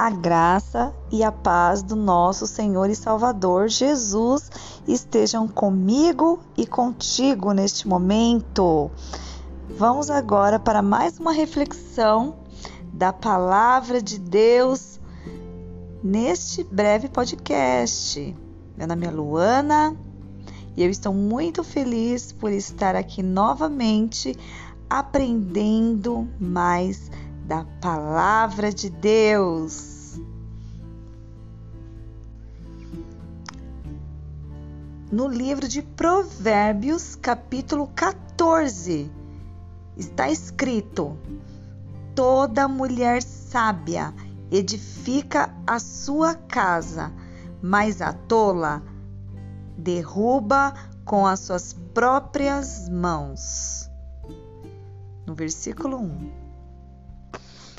a graça e a paz do nosso Senhor e Salvador Jesus estejam comigo e contigo neste momento. Vamos agora para mais uma reflexão da palavra de Deus neste breve podcast. Meu nome é Luana e eu estou muito feliz por estar aqui novamente aprendendo mais da palavra de Deus. No livro de Provérbios, capítulo 14, está escrito: Toda mulher sábia edifica a sua casa, mas a tola derruba com as suas próprias mãos. No versículo 1.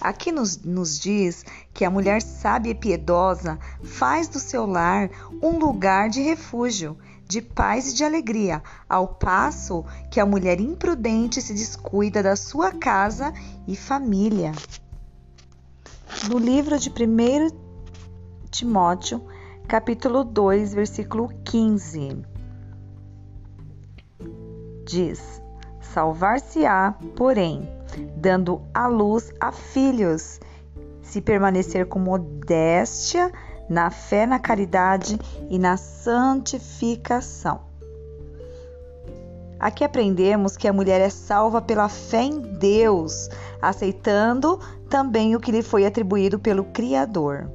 Aqui nos, nos diz que a mulher sábia e piedosa faz do seu lar um lugar de refúgio, de paz e de alegria, ao passo que a mulher imprudente se descuida da sua casa e família. No livro de 1 Timóteo, capítulo 2, versículo 15, diz: Salvar-se-á, porém, dando à luz a filhos, se permanecer com modéstia na fé, na caridade e na santificação. Aqui aprendemos que a mulher é salva pela fé em Deus, aceitando também o que lhe foi atribuído pelo Criador.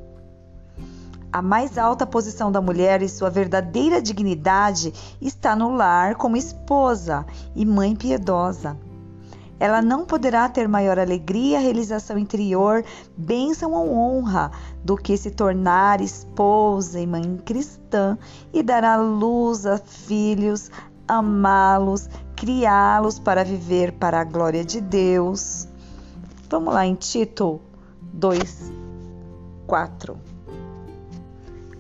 A mais alta posição da mulher e sua verdadeira dignidade está no lar como esposa e mãe piedosa. Ela não poderá ter maior alegria, realização interior, bênção ou honra do que se tornar esposa e mãe cristã e dar à luz a filhos, amá-los, criá-los para viver para a glória de Deus. Vamos lá em Tito 2, 4.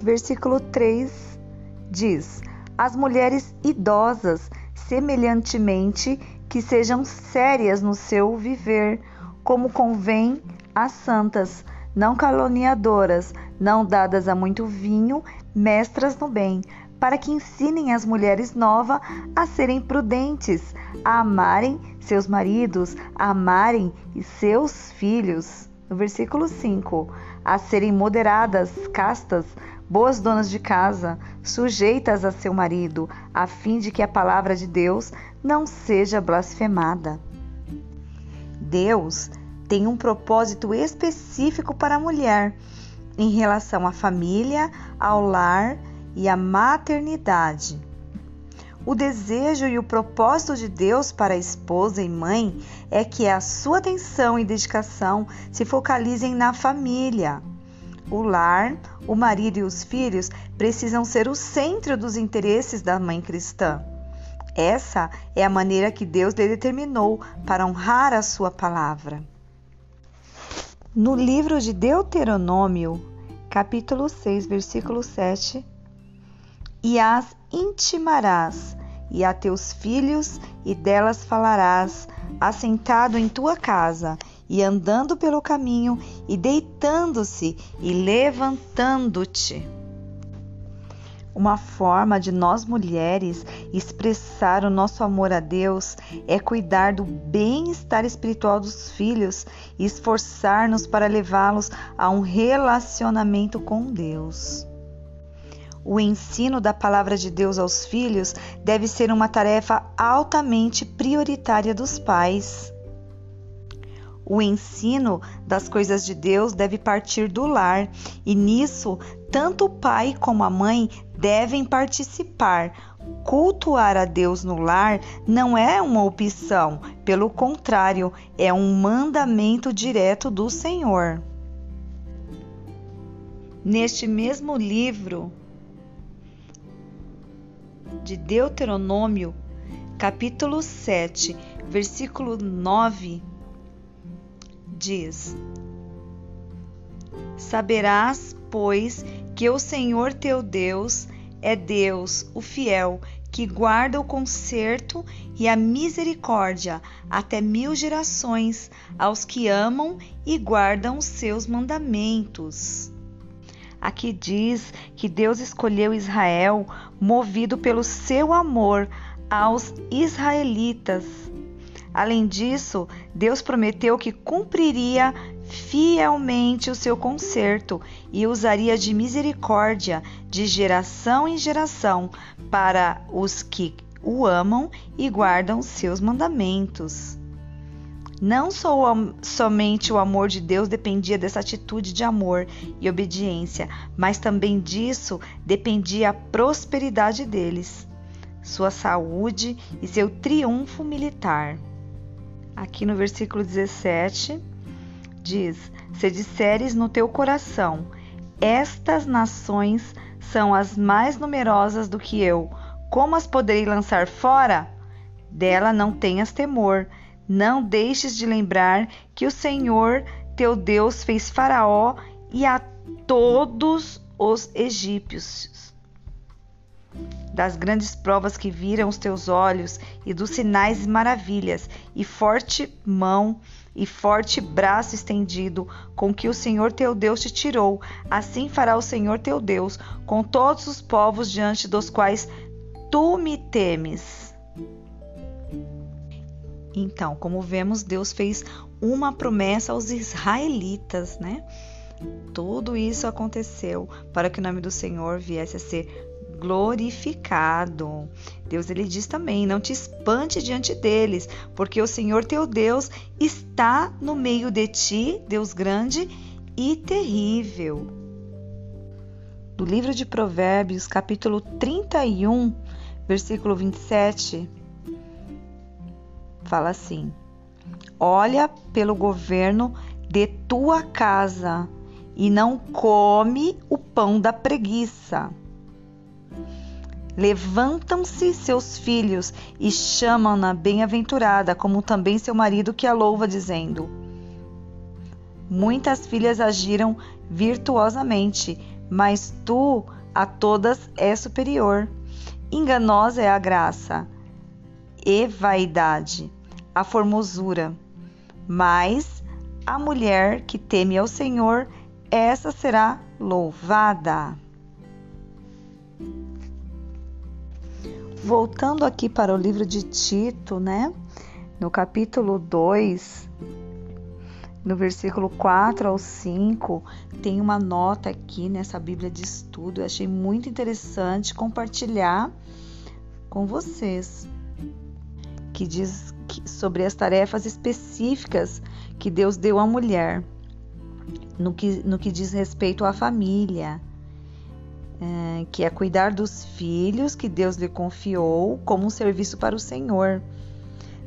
Versículo 3 diz: As mulheres idosas, semelhantemente, que sejam sérias no seu viver, como convém às santas, não caluniadoras, não dadas a muito vinho, mestras no bem, para que ensinem as mulheres novas a serem prudentes, a amarem seus maridos, a amarem seus filhos. No versículo 5, a serem moderadas, castas, boas donas de casa, sujeitas a seu marido, a fim de que a palavra de Deus não seja blasfemada. Deus tem um propósito específico para a mulher em relação à família, ao lar e à maternidade. O desejo e o propósito de Deus para a esposa e mãe é que a sua atenção e dedicação se focalizem na família. O lar, o marido e os filhos precisam ser o centro dos interesses da mãe cristã. Essa é a maneira que Deus lhe determinou para honrar a sua palavra. No livro de Deuteronômio, capítulo 6, versículo 7, e as intimarás, e a teus filhos, e delas falarás, assentado em tua casa, e andando pelo caminho, e deitando-se, e levantando-te. Uma forma de nós mulheres expressar o nosso amor a Deus é cuidar do bem-estar espiritual dos filhos e esforçar-nos para levá-los a um relacionamento com Deus. O ensino da palavra de Deus aos filhos deve ser uma tarefa altamente prioritária dos pais. O ensino das coisas de Deus deve partir do lar, e nisso tanto o pai como a mãe devem participar. Cultuar a Deus no lar não é uma opção, pelo contrário, é um mandamento direto do Senhor. Neste mesmo livro de Deuteronômio, capítulo 7, versículo 9, diz: Saberás, pois, que o Senhor teu Deus é Deus, o fiel, que guarda o conserto e a misericórdia até mil gerações aos que amam e guardam os seus mandamentos. Aqui diz que Deus escolheu Israel movido pelo seu amor aos israelitas. Além disso, Deus prometeu que cumpriria fielmente o seu conserto e usaria de misericórdia de geração em geração para os que o amam e guardam seus mandamentos. Não o, somente o amor de Deus dependia dessa atitude de amor e obediência, mas também disso dependia a prosperidade deles, sua saúde e seu triunfo militar. Aqui no versículo 17 diz: Se disseres no teu coração, estas nações são as mais numerosas do que eu, como as poderei lançar fora? Dela não tenhas temor, não deixes de lembrar que o Senhor teu Deus fez Faraó e a todos os egípcios. Das grandes provas que viram os teus olhos, e dos sinais e maravilhas, e forte mão e forte braço estendido, com que o Senhor teu Deus te tirou, assim fará o Senhor teu Deus com todos os povos diante dos quais tu me temes. Então, como vemos, Deus fez uma promessa aos israelitas, né? Tudo isso aconteceu para que o nome do Senhor viesse a ser glorificado. Deus ele diz também: não te espante diante deles, porque o Senhor teu Deus está no meio de ti, Deus grande e terrível. Do livro de Provérbios, capítulo 31, versículo 27, fala assim: Olha pelo governo de tua casa e não come o pão da preguiça. Levantam-se seus filhos e chamam-na bem-aventurada, como também seu marido que a louva, dizendo: Muitas filhas agiram virtuosamente, mas tu a todas é superior. Enganosa é a graça e vaidade a formosura. Mas a mulher que teme ao Senhor, essa será louvada. Voltando aqui para o livro de Tito, né? No capítulo 2, no versículo 4 ao 5, tem uma nota aqui nessa Bíblia de estudo. Eu achei muito interessante compartilhar com vocês. Que diz sobre as tarefas específicas que Deus deu à mulher, no que, no que diz respeito à família, que é cuidar dos filhos que Deus lhe confiou como um serviço para o Senhor,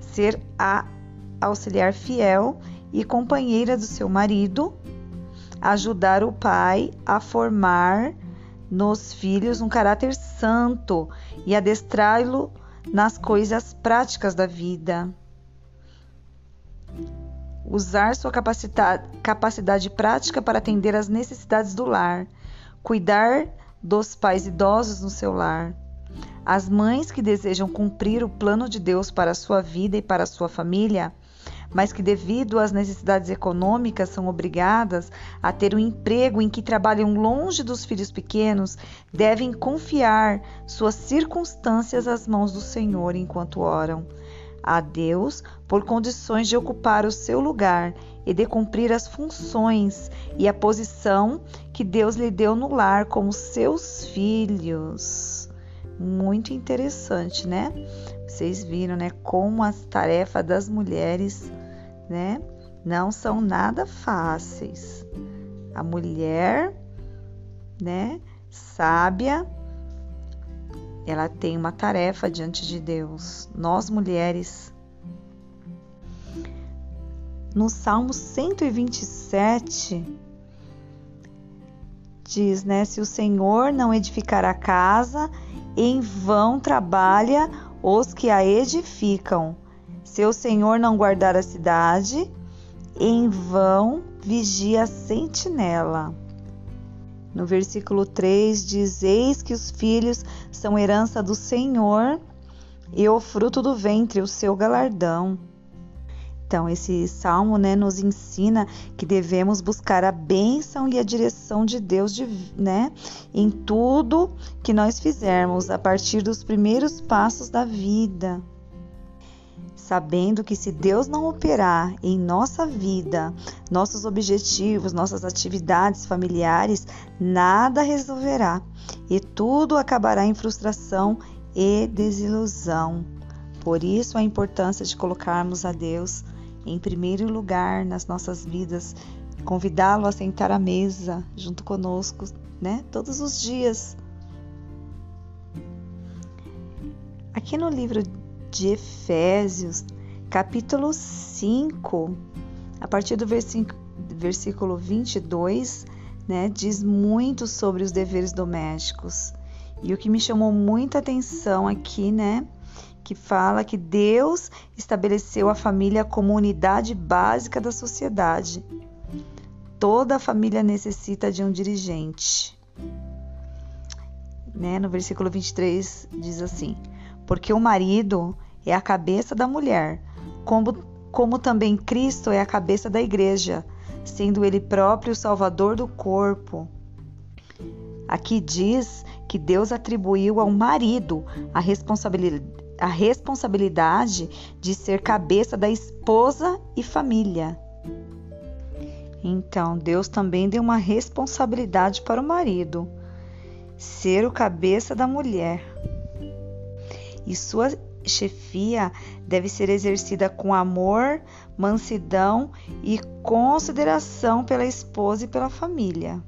ser a auxiliar fiel e companheira do seu marido, ajudar o pai a formar nos filhos um caráter santo e adestrá-lo nas coisas práticas da vida. Usar sua capacidade, capacidade prática para atender às necessidades do lar. Cuidar dos pais idosos no seu lar. As mães que desejam cumprir o plano de Deus para a sua vida e para a sua família mas que, devido às necessidades econômicas, são obrigadas a ter um emprego em que trabalham longe dos filhos pequenos, devem confiar suas circunstâncias às mãos do Senhor enquanto oram a Deus por condições de ocupar o seu lugar e de cumprir as funções e a posição que Deus lhe deu no lar como seus filhos. Muito interessante, né? Vocês viram, né, como as tarefas das mulheres né? Não são nada fáceis. A mulher, né, sábia, ela tem uma tarefa diante de Deus. Nós mulheres no Salmo 127 diz, né, se o Senhor não edificar a casa, em vão trabalha os que a edificam. Se o Senhor não guardar a cidade, em vão vigia a sentinela. No versículo 3 diz: Eis que os filhos são herança do Senhor e o fruto do ventre, o seu galardão. Então, esse salmo né, nos ensina que devemos buscar a bênção e a direção de Deus de, né, em tudo que nós fizermos, a partir dos primeiros passos da vida sabendo que se Deus não operar em nossa vida, nossos objetivos, nossas atividades familiares, nada resolverá e tudo acabará em frustração e desilusão. Por isso a importância de colocarmos a Deus em primeiro lugar nas nossas vidas, convidá-lo a sentar à mesa junto conosco, né, todos os dias. Aqui no livro de Efésios, capítulo 5, a partir do versículo 22, né, diz muito sobre os deveres domésticos. E o que me chamou muita atenção aqui, né, que fala que Deus estabeleceu a família como unidade básica da sociedade. Toda família necessita de um dirigente. Né? No versículo 23 diz assim: porque o marido é a cabeça da mulher, como, como também Cristo é a cabeça da igreja, sendo ele próprio o salvador do corpo. Aqui diz que Deus atribuiu ao marido a responsabilidade, a responsabilidade de ser cabeça da esposa e família. Então, Deus também deu uma responsabilidade para o marido, ser o cabeça da mulher e sua chefia deve ser exercida com amor, mansidão e consideração pela esposa e pela família.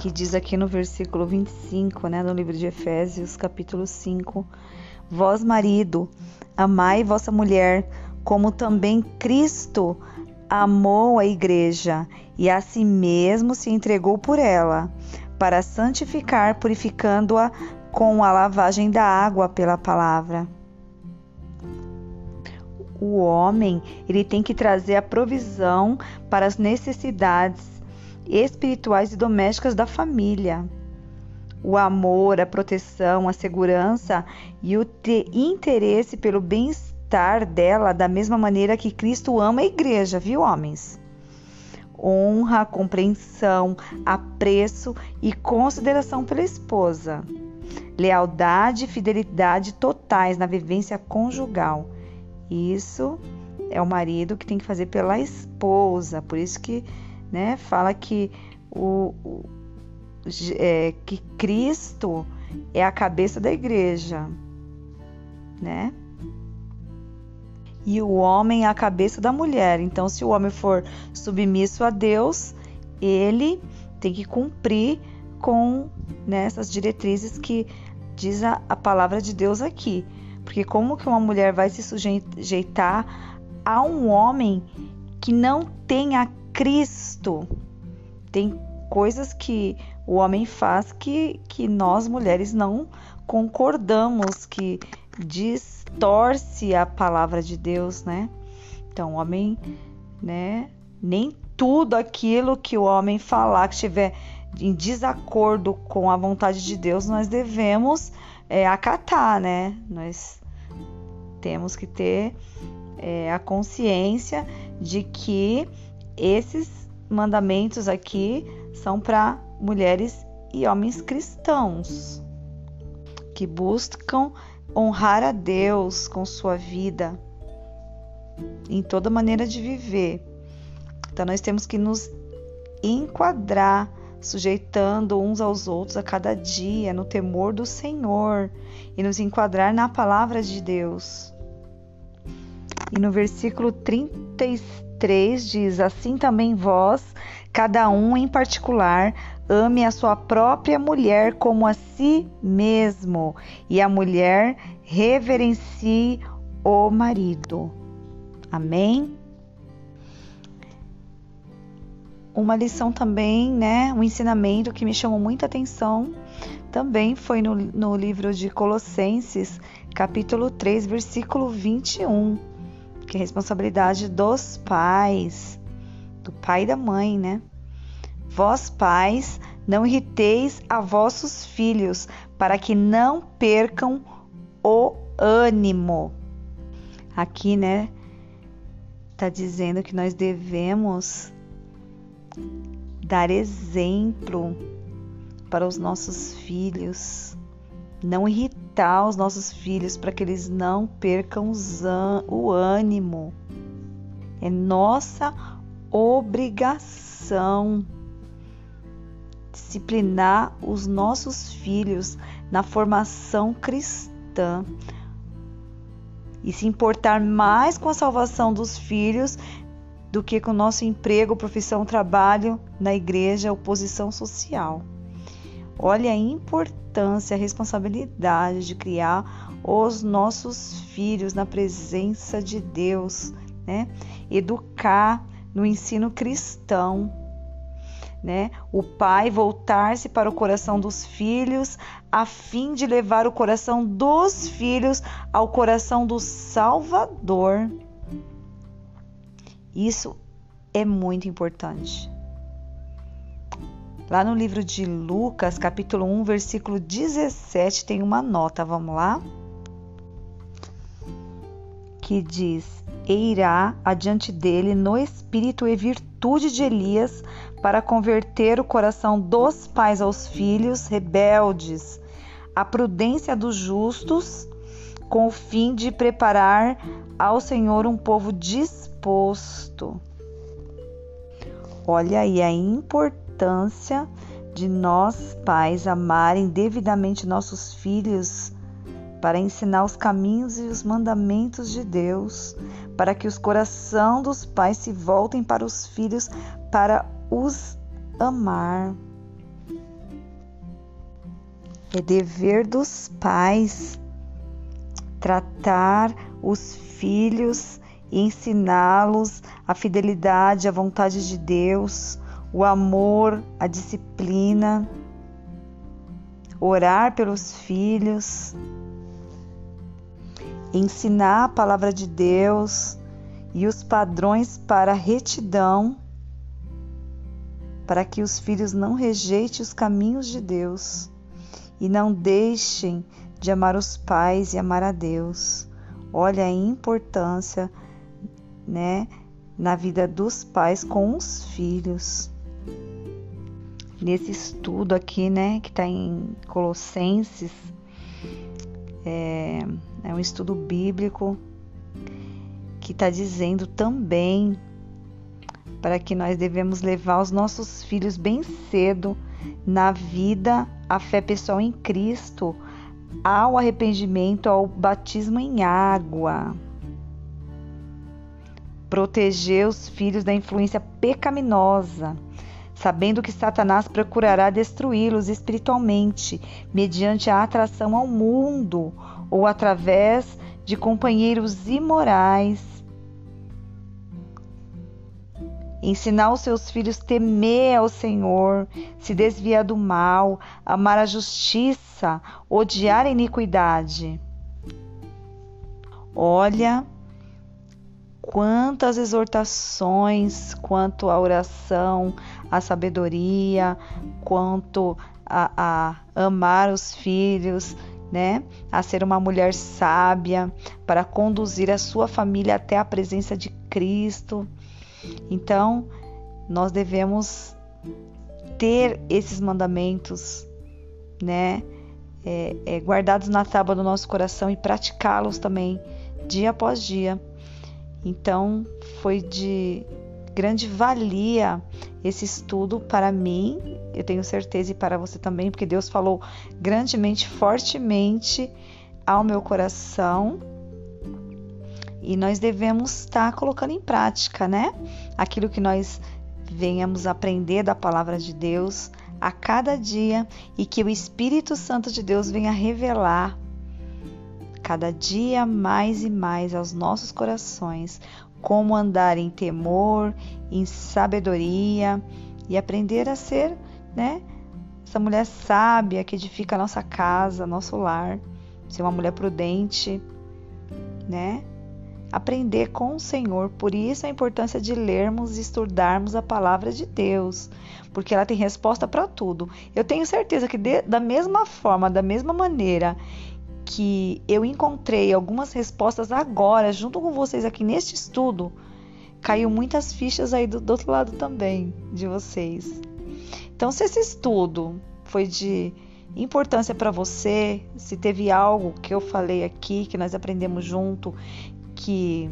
Que diz aqui no versículo 25, né, do livro de Efésios, capítulo 5: Vós, marido, amai vossa mulher, como também Cristo amou a igreja e a si mesmo se entregou por ela, para santificar, purificando-a com a lavagem da água pela palavra. O homem, ele tem que trazer a provisão para as necessidades espirituais e domésticas da família. O amor, a proteção, a segurança e o ter interesse pelo bem-estar dela da mesma maneira que Cristo ama a igreja, viu, homens? Honra, compreensão, apreço e consideração pela esposa lealdade e fidelidade totais na vivência conjugal. Isso é o marido que tem que fazer pela esposa. Por isso que né, fala que, o, o é, que Cristo é a cabeça da igreja, né? E o homem é a cabeça da mulher. Então, se o homem for submisso a Deus, ele tem que cumprir com né, essas diretrizes que diz a, a palavra de Deus aqui. Porque como que uma mulher vai se sujeitar a um homem que não tem a Cristo? Tem coisas que o homem faz que, que nós mulheres não concordamos, que distorce a palavra de Deus, né? Então, o homem, né? Nem tudo aquilo que o homem falar que estiver em desacordo com a vontade de Deus, nós devemos é, acatar, né? Nós temos que ter é, a consciência de que esses mandamentos aqui são para mulheres e homens cristãos que buscam honrar a Deus com sua vida em toda maneira de viver. Então nós temos que nos enquadrar sujeitando uns aos outros a cada dia no temor do Senhor e nos enquadrar na palavra de Deus. E no versículo 33 diz: Assim também vós, cada um em particular, ame a sua própria mulher como a si mesmo, e a mulher reverencie o marido. Amém? Uma lição também, né, um ensinamento que me chamou muita atenção, também foi no, no livro de Colossenses, capítulo 3, versículo 21, que é responsabilidade dos pais, do pai e da mãe, né? Vós, pais, não irriteis a vossos filhos, para que não percam o ânimo. Aqui, né, tá dizendo que nós devemos dar exemplo para os nossos filhos, não irritar os nossos filhos para que eles não percam o ânimo. É nossa obrigação disciplinar os nossos filhos na formação cristã e se importar mais com a salvação dos filhos do que com o nosso emprego, profissão, trabalho na igreja, oposição social. Olha a importância, a responsabilidade de criar os nossos filhos na presença de Deus, né? Educar no ensino cristão, né? O pai voltar-se para o coração dos filhos, a fim de levar o coração dos filhos ao coração do Salvador. Isso é muito importante. Lá no livro de Lucas, capítulo 1, versículo 17, tem uma nota, vamos lá? Que diz: E irá adiante dele no espírito e virtude de Elias para converter o coração dos pais aos filhos rebeldes, a prudência dos justos, com o fim de preparar ao Senhor um povo disposto. Olha aí a importância de nós, pais, amarem devidamente nossos filhos para ensinar os caminhos e os mandamentos de Deus, para que os coração dos pais se voltem para os filhos para os amar. É dever dos pais tratar os filhos e ensiná-los a fidelidade à vontade de Deus, o amor, a disciplina, orar pelos filhos, ensinar a palavra de Deus e os padrões para retidão para que os filhos não rejeitem os caminhos de Deus e não deixem de amar os pais e amar a Deus. Olha a importância, né, na vida dos pais com os filhos. Nesse estudo aqui, né, que está em Colossenses, é, é um estudo bíblico que está dizendo também para que nós devemos levar os nossos filhos bem cedo na vida, a fé pessoal em Cristo, ao arrependimento, ao batismo em água. Proteger os filhos da influência pecaminosa, sabendo que Satanás procurará destruí-los espiritualmente, mediante a atração ao mundo ou através de companheiros imorais ensinar os seus filhos temer ao Senhor, se desviar do mal, amar a justiça, odiar a iniquidade. Olha quantas exortações quanto à oração, à sabedoria, quanto a, a amar os filhos, né? A ser uma mulher sábia para conduzir a sua família até a presença de Cristo. Então, nós devemos ter esses mandamentos, né, é, é, guardados na tábua do nosso coração e praticá-los também dia após dia. Então, foi de grande valia esse estudo para mim, eu tenho certeza, e para você também, porque Deus falou grandemente, fortemente ao meu coração e nós devemos estar colocando em prática, né? Aquilo que nós venhamos aprender da palavra de Deus a cada dia e que o Espírito Santo de Deus venha revelar cada dia mais e mais aos nossos corações como andar em temor, em sabedoria e aprender a ser, né, essa mulher sábia que edifica a nossa casa, nosso lar, ser uma mulher prudente, né? aprender com o Senhor. Por isso a importância de lermos e estudarmos a palavra de Deus, porque ela tem resposta para tudo. Eu tenho certeza que de, da mesma forma, da mesma maneira que eu encontrei algumas respostas agora, junto com vocês aqui neste estudo, caiu muitas fichas aí do, do outro lado também de vocês. Então, se esse estudo foi de importância para você, se teve algo que eu falei aqui, que nós aprendemos junto, que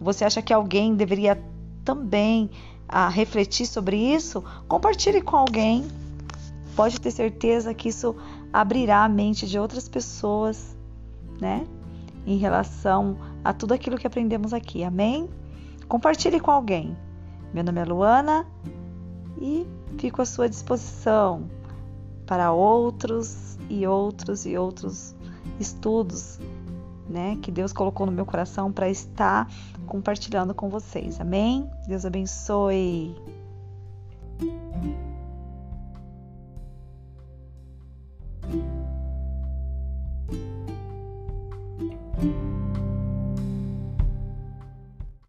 você acha que alguém deveria também a ah, refletir sobre isso, compartilhe com alguém. Pode ter certeza que isso abrirá a mente de outras pessoas, né? Em relação a tudo aquilo que aprendemos aqui. Amém? Compartilhe com alguém. Meu nome é Luana e fico à sua disposição para outros e outros e outros estudos né, que Deus colocou no meu coração para estar compartilhando com vocês. Amém? Deus abençoe.